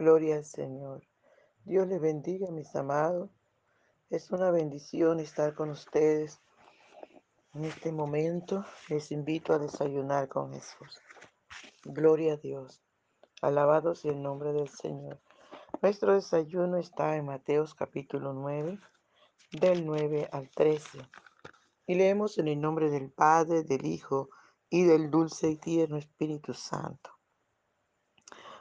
Gloria al Señor. Dios les bendiga, mis amados. Es una bendición estar con ustedes en este momento. Les invito a desayunar con Jesús. Gloria a Dios. Alabado sea el nombre del Señor. Nuestro desayuno está en Mateos capítulo 9, del 9 al 13. Y leemos en el nombre del Padre, del Hijo y del dulce y tierno Espíritu Santo.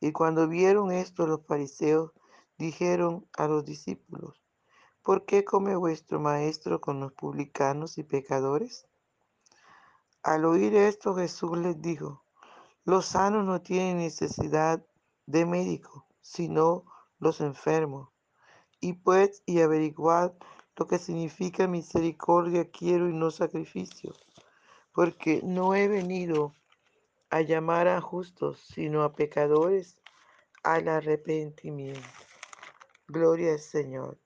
Y cuando vieron esto los fariseos dijeron a los discípulos, ¿por qué come vuestro maestro con los publicanos y pecadores? Al oír esto Jesús les dijo, los sanos no tienen necesidad de médico, sino los enfermos. Y pues y averiguad lo que significa misericordia quiero y no sacrificio, porque no he venido a llamar a justos, sino a pecadores al arrepentimiento. Gloria al Señor.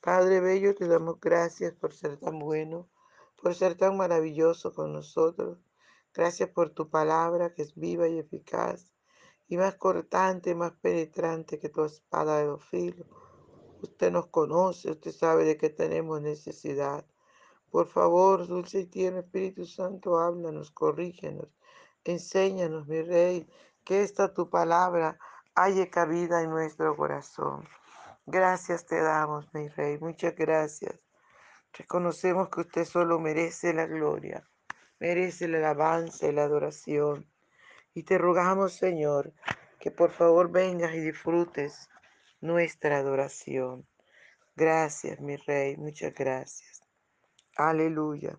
Padre Bello, te damos gracias por ser tan bueno, por ser tan maravilloso con nosotros. Gracias por tu palabra que es viva y eficaz y más cortante, más penetrante que tu espada de dos filos. Usted nos conoce, usted sabe de qué tenemos necesidad. Por favor, dulce y tierno Espíritu Santo, háblanos, corrígenos Enséñanos, mi Rey, que esta tu palabra haya cabida en nuestro corazón. Gracias te damos, mi Rey, muchas gracias. Reconocemos que usted solo merece la gloria, merece la alabanza y la adoración. Y te rogamos, Señor, que por favor vengas y disfrutes nuestra adoración. Gracias, mi Rey, muchas gracias. Aleluya.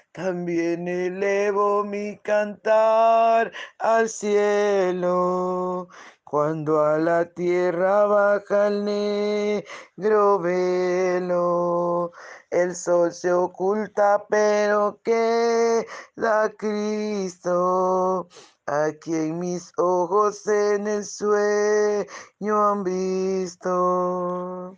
También elevo mi cantar al cielo. Cuando a la tierra baja el negro velo, el sol se oculta, pero queda Cristo. A quien mis ojos en el sueño han visto.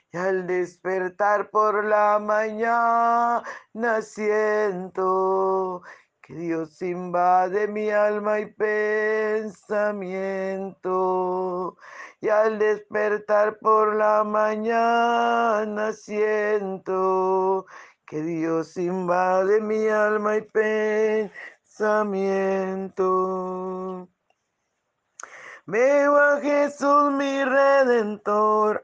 Y al despertar por la mañana siento que Dios invade mi alma y pensamiento. Y al despertar por la mañana siento que Dios invade mi alma y pensamiento. Veo a Jesús mi redentor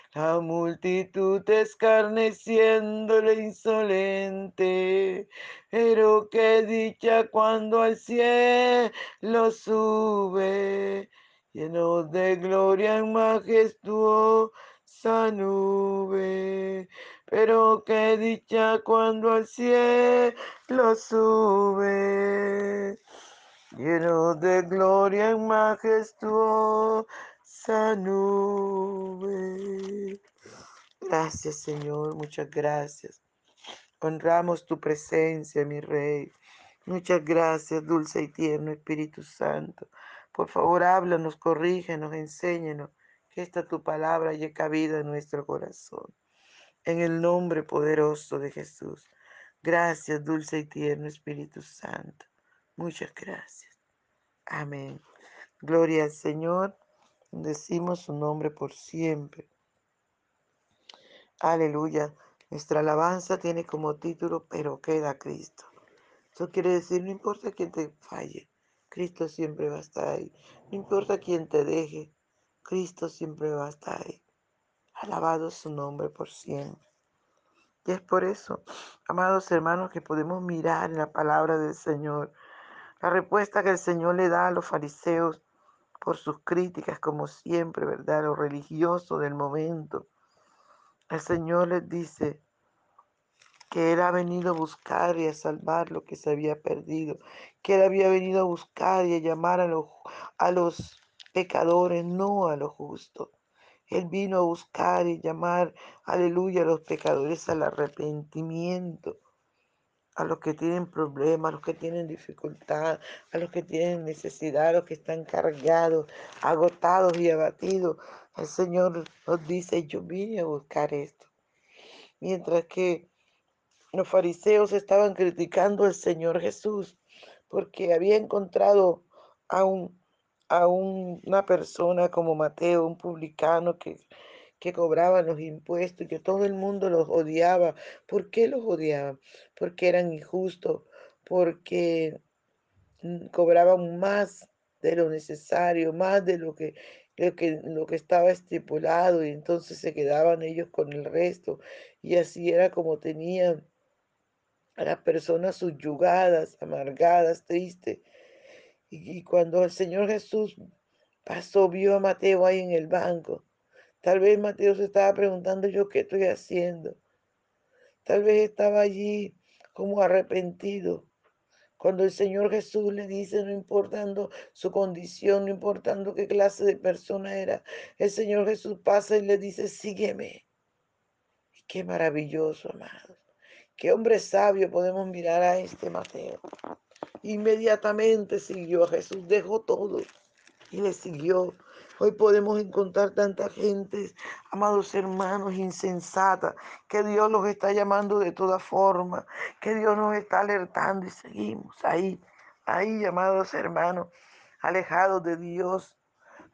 La multitud escarneciéndole insolente. Pero qué dicha cuando al cielo sube lleno de gloria en majestuosa nube. Pero qué dicha cuando al cielo sube, lleno de gloria en majestuosa nube. Gracias Señor, muchas gracias. Honramos tu presencia, mi Rey. Muchas gracias, dulce y tierno Espíritu Santo. Por favor, háblanos, corrígenos, enséñanos que esta tu palabra haya cabida en nuestro corazón. En el nombre poderoso de Jesús. Gracias, dulce y tierno Espíritu Santo. Muchas gracias. Amén. Gloria al Señor. Decimos su nombre por siempre. Aleluya. Nuestra alabanza tiene como título, pero queda Cristo. Eso quiere decir, no importa quién te falle, Cristo siempre va a estar ahí. No importa quién te deje, Cristo siempre va a estar ahí. Alabado su nombre por siempre. Y es por eso, amados hermanos, que podemos mirar en la palabra del Señor. La respuesta que el Señor le da a los fariseos por sus críticas, como siempre, ¿verdad? Los religiosos del momento. El Señor les dice, que Él ha venido a buscar y a salvar lo que se había perdido, que Él había venido a buscar y a llamar a los, a los pecadores, no a los justos. Él vino a buscar y llamar, aleluya, a los pecadores al arrepentimiento, a los que tienen problemas, a los que tienen dificultad, a los que tienen necesidad, a los que están cargados, agotados y abatidos. El Señor nos dice, yo vine a buscar esto. Mientras que los fariseos estaban criticando al Señor Jesús porque había encontrado a, a una persona como Mateo, un publicano que, que cobraba los impuestos que todo el mundo los odiaba. ¿Por qué los odiaban? Porque eran injustos, porque mm, cobraban más de lo necesario, más de lo que, lo que, lo que estaba estipulado y entonces se quedaban ellos con el resto y así era como tenían a las personas subyugadas, amargadas, tristes. Y, cuando el Señor Jesús pasó, vio a Mateo ahí en el banco. Tal vez Mateo se estaba preguntando yo qué estoy haciendo. Tal vez estaba allí como arrepentido. Cuando el Señor Jesús le dice, no importando su condición, no importando qué clase de persona era, el Señor Jesús pasa y le dice, sígueme. Qué maravilloso, amados. Qué hombre sabio podemos mirar a este Mateo. Inmediatamente siguió a Jesús, dejó todo y le siguió. Hoy podemos encontrar tanta gente, amados hermanos, insensata, que Dios los está llamando de toda forma, que Dios nos está alertando y seguimos ahí, ahí, amados hermanos, alejados de Dios,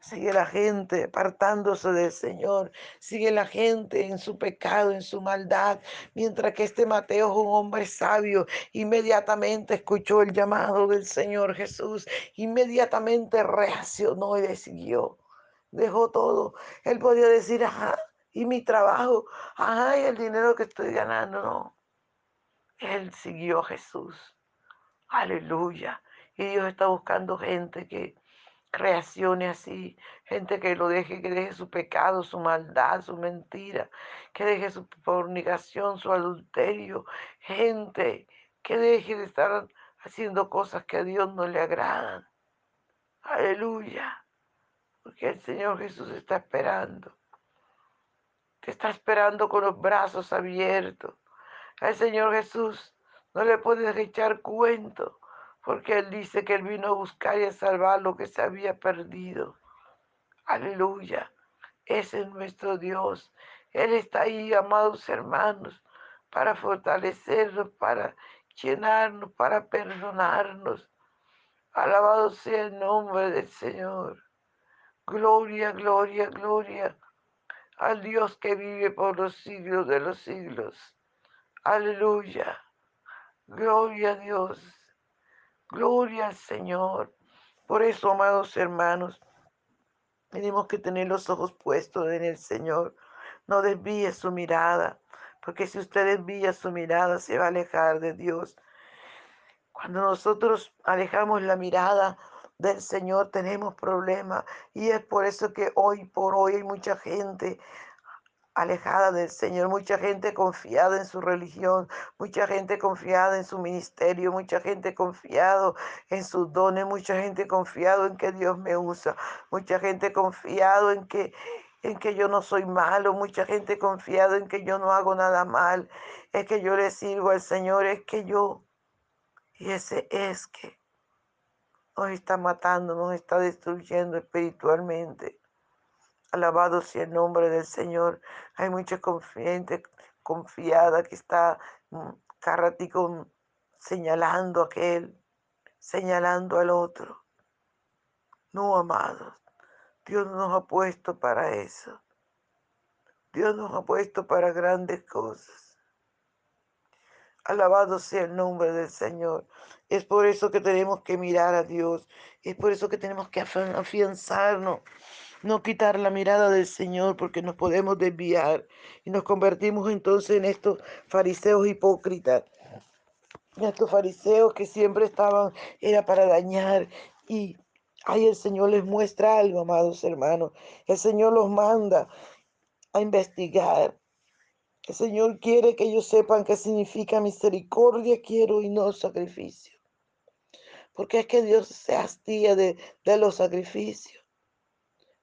Sigue la gente apartándose del Señor. Sigue la gente en su pecado, en su maldad. Mientras que este Mateo es un hombre sabio. Inmediatamente escuchó el llamado del Señor Jesús. Inmediatamente reaccionó y decidió. Dejó todo. Él podía decir, ajá, y mi trabajo, ajá, y el dinero que estoy ganando. No. Él siguió a Jesús. Aleluya. Y Dios está buscando gente que reaccione así, gente que lo deje, que deje su pecado, su maldad, su mentira, que deje su fornicación, su adulterio, gente que deje de estar haciendo cosas que a Dios no le agradan. Aleluya, porque el Señor Jesús está esperando. Te está esperando con los brazos abiertos. Al Señor Jesús no le puedes echar cuento porque Él dice que Él vino a buscar y a salvar lo que se había perdido. Aleluya. Ese es nuestro Dios. Él está ahí, amados hermanos, para fortalecernos, para llenarnos, para perdonarnos. Alabado sea el nombre del Señor. Gloria, gloria, gloria al Dios que vive por los siglos de los siglos. Aleluya. Gloria a Dios. Gloria al Señor. Por eso, amados hermanos, tenemos que tener los ojos puestos en el Señor. No desvíe su mirada, porque si usted desvía su mirada, se va a alejar de Dios. Cuando nosotros alejamos la mirada del Señor, tenemos problemas. Y es por eso que hoy por hoy hay mucha gente alejada del Señor, mucha gente confiada en su religión, mucha gente confiada en su ministerio, mucha gente confiado en sus dones, mucha gente confiado en que Dios me usa, mucha gente confiado en que en que yo no soy malo, mucha gente confiado en que yo no hago nada mal, es que yo le sirvo al Señor, es que yo y ese es que nos está matando, nos está destruyendo espiritualmente. Alabado sea el nombre del Señor. Hay mucha gente confiada que está mm, cada señalando a aquel, señalando al otro. No, amados. Dios nos ha puesto para eso. Dios nos ha puesto para grandes cosas. Alabado sea el nombre del Señor. Es por eso que tenemos que mirar a Dios. Es por eso que tenemos que afianzarnos no quitar la mirada del Señor porque nos podemos desviar y nos convertimos entonces en estos fariseos hipócritas, en estos fariseos que siempre estaban, era para dañar y ahí el Señor les muestra algo, amados hermanos, el Señor los manda a investigar. El Señor quiere que ellos sepan qué significa misericordia, quiero y no sacrificio. Porque es que Dios se hastía de, de los sacrificios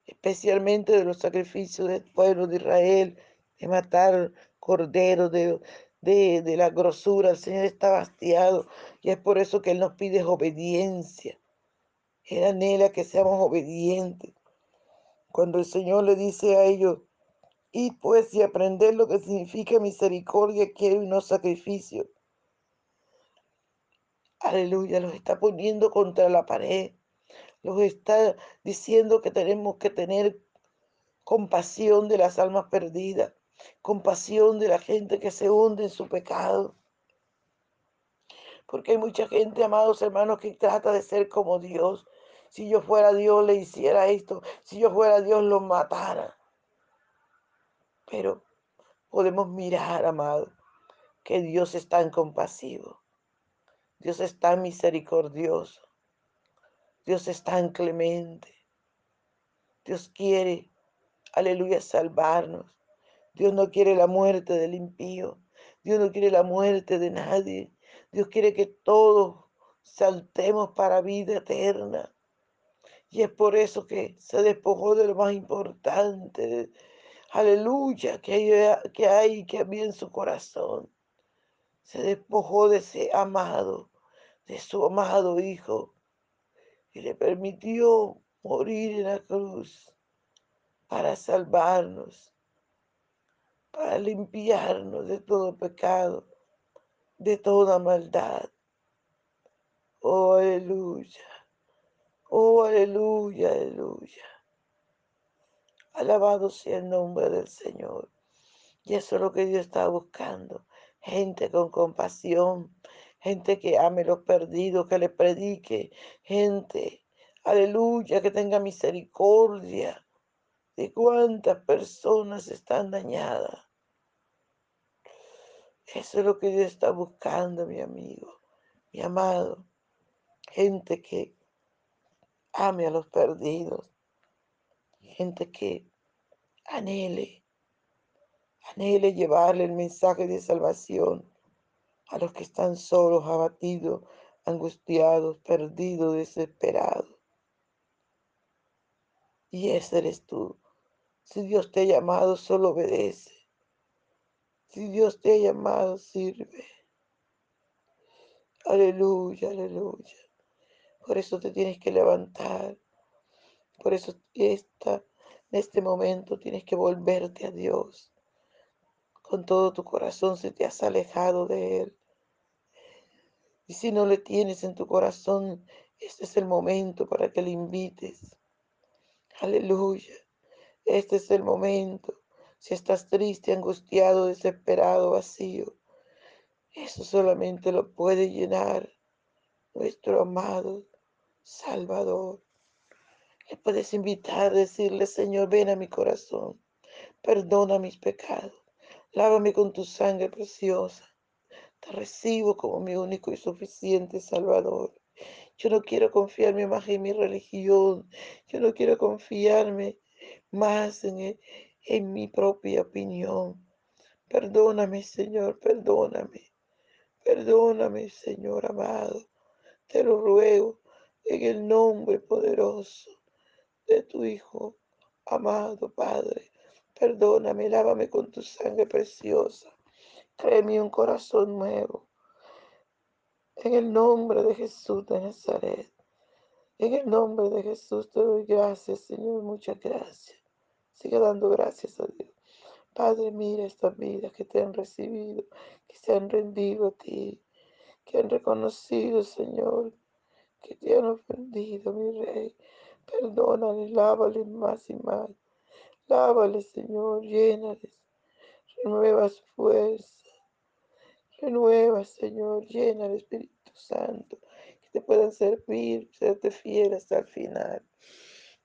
especialmente de los sacrificios del pueblo de Israel, de matar corderos, de, de, la grosura. El Señor está hastiado y es por eso que Él nos pide obediencia. Él anhela que seamos obedientes. Cuando el Señor le dice a ellos, y pues y aprender lo que significa misericordia, quiero y no sacrificio. Aleluya, los está poniendo contra la pared nos está diciendo que tenemos que tener compasión de las almas perdidas, compasión de la gente que se hunde en su pecado. Porque hay mucha gente, amados hermanos, que trata de ser como Dios. Si yo fuera Dios, le hiciera esto. Si yo fuera Dios, lo matara. Pero podemos mirar, amado, que Dios es tan compasivo. Dios es tan misericordioso. Dios es tan clemente. Dios quiere, aleluya, salvarnos. Dios no quiere la muerte del impío. Dios no quiere la muerte de nadie. Dios quiere que todos saltemos para vida eterna. Y es por eso que se despojó de lo más importante. Aleluya, que hay, que había en su corazón. Se despojó de ese amado, de su amado Hijo y le permitió morir en la cruz para salvarnos, para limpiarnos de todo pecado, de toda maldad. Oh, aleluya. Oh, aleluya, aleluya. Alabado sea el nombre del Señor. Y eso es lo que Dios está buscando. Gente con compasión, gente que ame los perdidos, que le predique, gente, aleluya, que tenga misericordia de cuántas personas están dañadas. Eso es lo que Dios está buscando, mi amigo, mi amado. Gente que ame a los perdidos. Gente que anhele, anhele llevarle el mensaje de salvación a los que están solos, abatidos, angustiados, perdidos, desesperados. Y ese eres tú. Si Dios te ha llamado, solo obedece. Si Dios te ha llamado, sirve. Aleluya, aleluya. Por eso te tienes que levantar. Por eso en este momento tienes que volverte a Dios. con todo tu corazón si te has alejado de Él. Y si no le tienes en tu corazón, este es el momento para que le invites. Aleluya. Este es el momento. Si estás triste, angustiado, desesperado, vacío, eso solamente lo puede llenar nuestro amado Salvador. Le puedes invitar, decirle, Señor, ven a mi corazón, perdona mis pecados, lávame con tu sangre preciosa. Te recibo como mi único y suficiente Salvador. Yo no quiero confiarme más en mi religión. Yo no quiero confiarme más en, en mi propia opinión. Perdóname, Señor, perdóname. Perdóname, Señor amado. Te lo ruego en el nombre poderoso de tu Hijo, amado Padre. Perdóname, lávame con tu sangre preciosa. Créeme un corazón nuevo. En el nombre de Jesús de Nazaret. En el nombre de Jesús te doy gracias, Señor. Muchas gracias. Sigue dando gracias a Dios. Padre, mira estas vidas que te han recibido, que se han rendido a ti, que han reconocido, Señor, que te han ofendido, mi Rey. Perdónales, lávales más y más. Lávales, Señor, llénales. Renueva su fuerza. Renueva, Señor, llena el Espíritu Santo. Que te puedan servir, serte fiel hasta el final.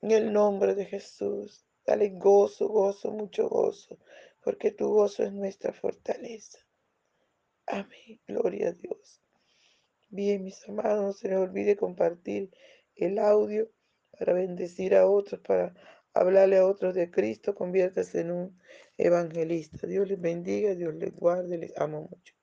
En el nombre de Jesús. Dale gozo, gozo, mucho gozo. Porque tu gozo es nuestra fortaleza. Amén. Gloria a Dios. Bien, mis amados, no se les olvide compartir el audio para bendecir a otros, para hablarle a otros de Cristo. Conviértase en un evangelista. Dios les bendiga, Dios les guarde, les amo mucho.